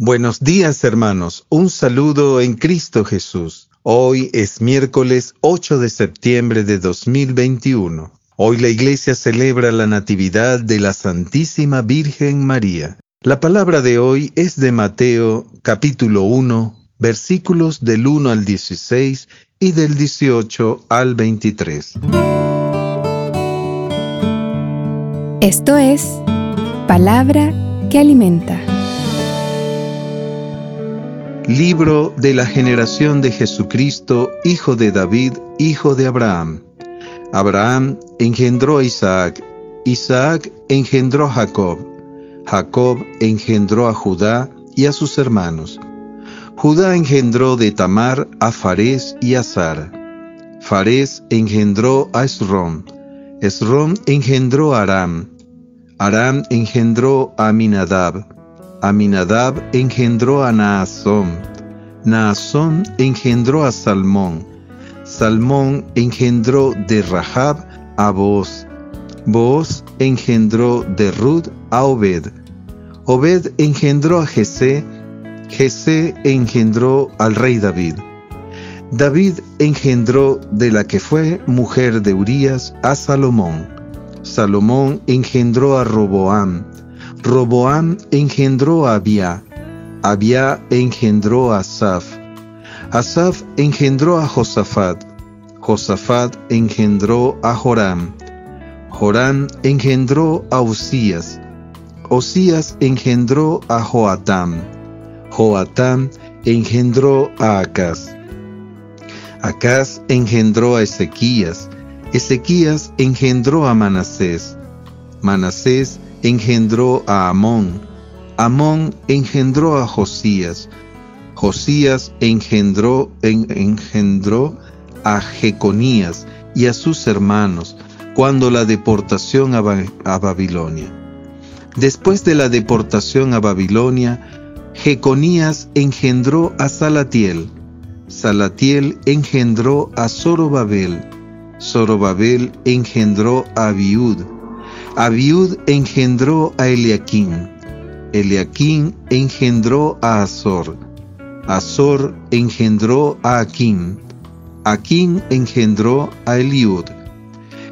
Buenos días hermanos, un saludo en Cristo Jesús. Hoy es miércoles 8 de septiembre de 2021. Hoy la iglesia celebra la Natividad de la Santísima Virgen María. La palabra de hoy es de Mateo capítulo 1, versículos del 1 al 16 y del 18 al 23. Esto es palabra que alimenta. Libro de la generación de Jesucristo, hijo de David, hijo de Abraham. Abraham engendró a Isaac, Isaac engendró a Jacob, Jacob engendró a Judá y a sus hermanos. Judá engendró de Tamar a Farés y a Sara. Farés engendró a Esrom, Esrom engendró a Aram, Aram engendró a Aminadab, Aminadab engendró a Naasón, Naasón engendró a Salmón, Salmón engendró de Rahab a Boaz, Boaz engendró de Rud a Obed, Obed engendró a Jesé, Jesé engendró al rey David. David engendró de la que fue mujer de Urías a Salomón. Salomón engendró a Roboam, Roboam engendró a Abia, Abia engendró a Asaf, Asaf engendró a Josafat, Josafat engendró a Joram, Joram engendró a Osías, Osías engendró a Joatam, Joatam engendró a Acaz, Acaz engendró a Ezequías, Ezequías engendró a Manasés, Manasés engendró a Amón, Amón engendró a Josías, Josías engendró, engendró a Jeconías y a sus hermanos cuando la deportación a, a Babilonia. Después de la deportación a Babilonia, Jeconías engendró a Salatiel, Salatiel engendró a Zorobabel, Zorobabel engendró a Abiud, Abiud engendró a Eliaquín, Eliaquín engendró a Azor, Azor engendró a Aquín, Aquín engendró a Eliud,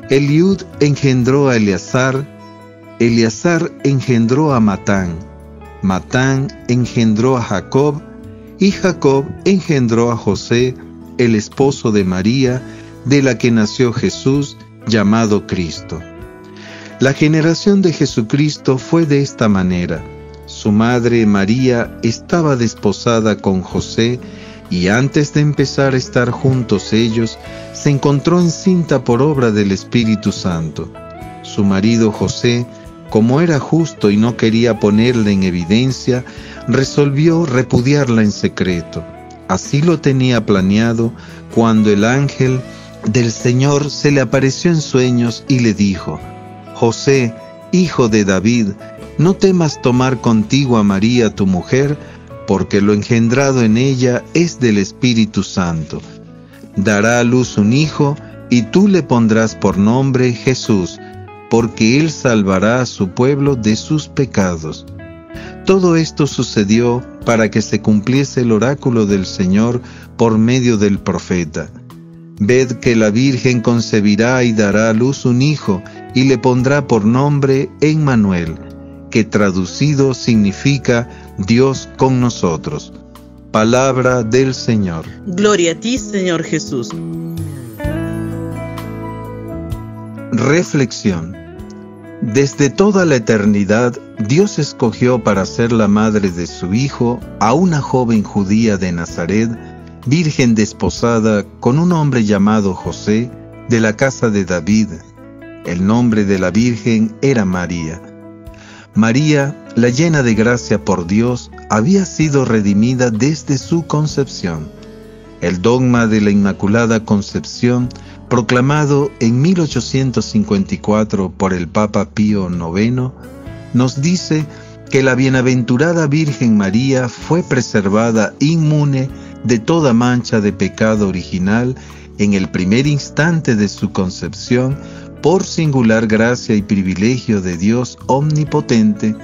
Eliud engendró a Eleazar, Eleazar engendró a Matán, Matán engendró a Jacob, y Jacob engendró a José, el esposo de María, de la que nació Jesús, llamado Cristo. La generación de Jesucristo fue de esta manera. Su madre María estaba desposada con José y antes de empezar a estar juntos ellos, se encontró encinta por obra del Espíritu Santo. Su marido José, como era justo y no quería ponerla en evidencia, resolvió repudiarla en secreto. Así lo tenía planeado cuando el ángel del Señor se le apareció en sueños y le dijo, José, hijo de David, no temas tomar contigo a María tu mujer, porque lo engendrado en ella es del Espíritu Santo. Dará a luz un hijo, y tú le pondrás por nombre Jesús, porque él salvará a su pueblo de sus pecados. Todo esto sucedió para que se cumpliese el oráculo del Señor por medio del profeta. Ved que la Virgen concebirá y dará a luz un hijo, y le pondrá por nombre Emmanuel, que traducido significa Dios con nosotros. Palabra del Señor. Gloria a ti, Señor Jesús. Reflexión. Desde toda la eternidad, Dios escogió para ser la madre de su Hijo a una joven judía de Nazaret, virgen desposada con un hombre llamado José, de la casa de David, el nombre de la Virgen era María. María, la llena de gracia por Dios, había sido redimida desde su concepción. El dogma de la Inmaculada Concepción, proclamado en 1854 por el Papa Pío IX, nos dice que la bienaventurada Virgen María fue preservada inmune de toda mancha de pecado original en el primer instante de su concepción por singular gracia y privilegio de Dios omnipotente,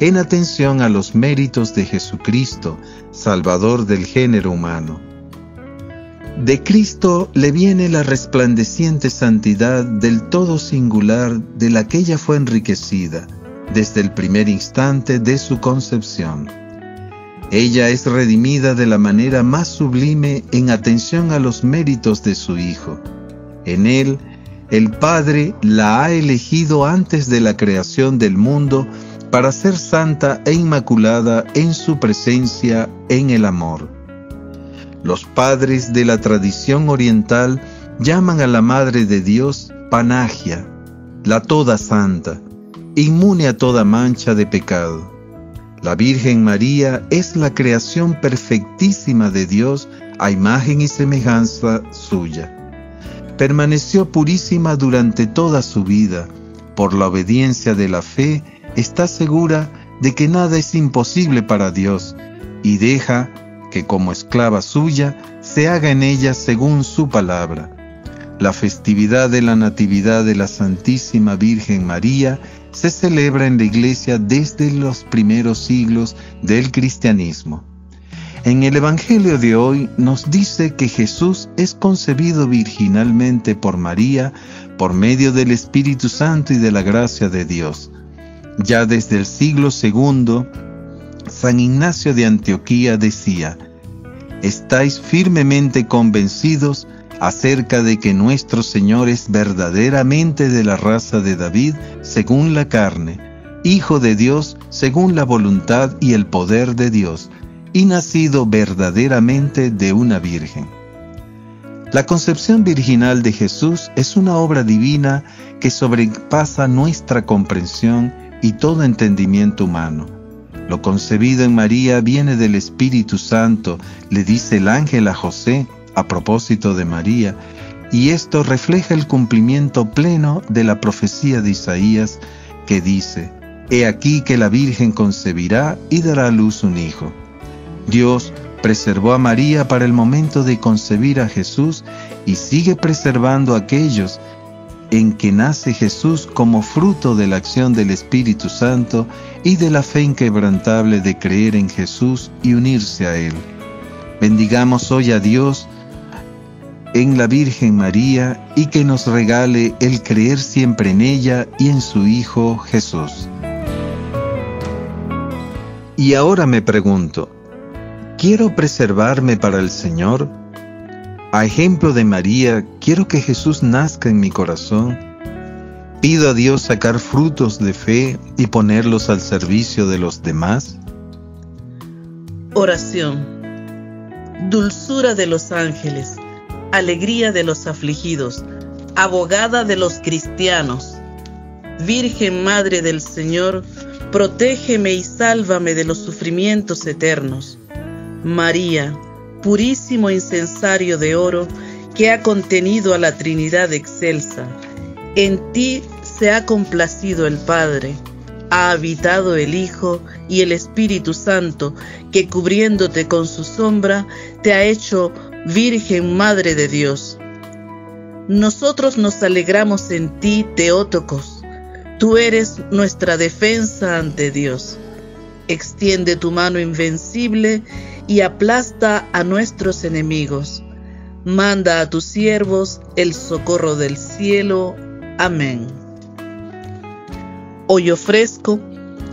en atención a los méritos de Jesucristo, Salvador del género humano. De Cristo le viene la resplandeciente santidad del todo singular de la que ella fue enriquecida desde el primer instante de su concepción. Ella es redimida de la manera más sublime en atención a los méritos de su Hijo. En Él, el Padre la ha elegido antes de la creación del mundo para ser santa e inmaculada en su presencia en el amor. Los padres de la tradición oriental llaman a la Madre de Dios Panagia, la toda santa, inmune a toda mancha de pecado. La Virgen María es la creación perfectísima de Dios a imagen y semejanza suya. Permaneció purísima durante toda su vida. Por la obediencia de la fe, está segura de que nada es imposible para Dios y deja que como esclava suya se haga en ella según su palabra. La festividad de la Natividad de la Santísima Virgen María se celebra en la Iglesia desde los primeros siglos del cristianismo. En el Evangelio de hoy nos dice que Jesús es concebido virginalmente por María por medio del Espíritu Santo y de la gracia de Dios. Ya desde el siglo II, San Ignacio de Antioquía decía, ¿estáis firmemente convencidos acerca de que nuestro Señor es verdaderamente de la raza de David según la carne, Hijo de Dios según la voluntad y el poder de Dios, y nacido verdaderamente de una virgen. La concepción virginal de Jesús es una obra divina que sobrepasa nuestra comprensión y todo entendimiento humano. Lo concebido en María viene del Espíritu Santo, le dice el ángel a José, a propósito de María, y esto refleja el cumplimiento pleno de la profecía de Isaías que dice, He aquí que la Virgen concebirá y dará a luz un hijo. Dios preservó a María para el momento de concebir a Jesús y sigue preservando a aquellos en que nace Jesús como fruto de la acción del Espíritu Santo y de la fe inquebrantable de creer en Jesús y unirse a Él. Bendigamos hoy a Dios, en la Virgen María y que nos regale el creer siempre en ella y en su Hijo Jesús. Y ahora me pregunto, ¿quiero preservarme para el Señor? A ejemplo de María, quiero que Jesús nazca en mi corazón. ¿Pido a Dios sacar frutos de fe y ponerlos al servicio de los demás? Oración. Dulzura de los ángeles alegría de los afligidos, abogada de los cristianos. Virgen Madre del Señor, protégeme y sálvame de los sufrimientos eternos. María, purísimo incensario de oro que ha contenido a la Trinidad excelsa, en ti se ha complacido el Padre, ha habitado el Hijo y el Espíritu Santo, que cubriéndote con su sombra, te ha hecho Virgen Madre de Dios. Nosotros nos alegramos en ti, Teótocos. Tú eres nuestra defensa ante Dios. Extiende tu mano invencible y aplasta a nuestros enemigos. Manda a tus siervos el socorro del cielo. Amén. Hoy ofrezco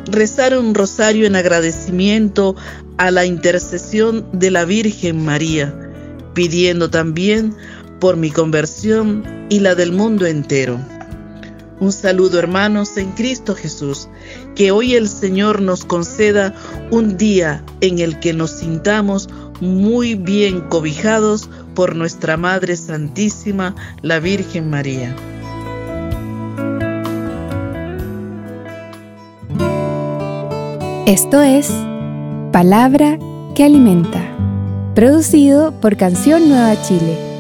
rezar un rosario en agradecimiento a la intercesión de la Virgen María pidiendo también por mi conversión y la del mundo entero. Un saludo hermanos en Cristo Jesús, que hoy el Señor nos conceda un día en el que nos sintamos muy bien cobijados por nuestra Madre Santísima, la Virgen María. Esto es palabra que alimenta. Producido por Canción Nueva Chile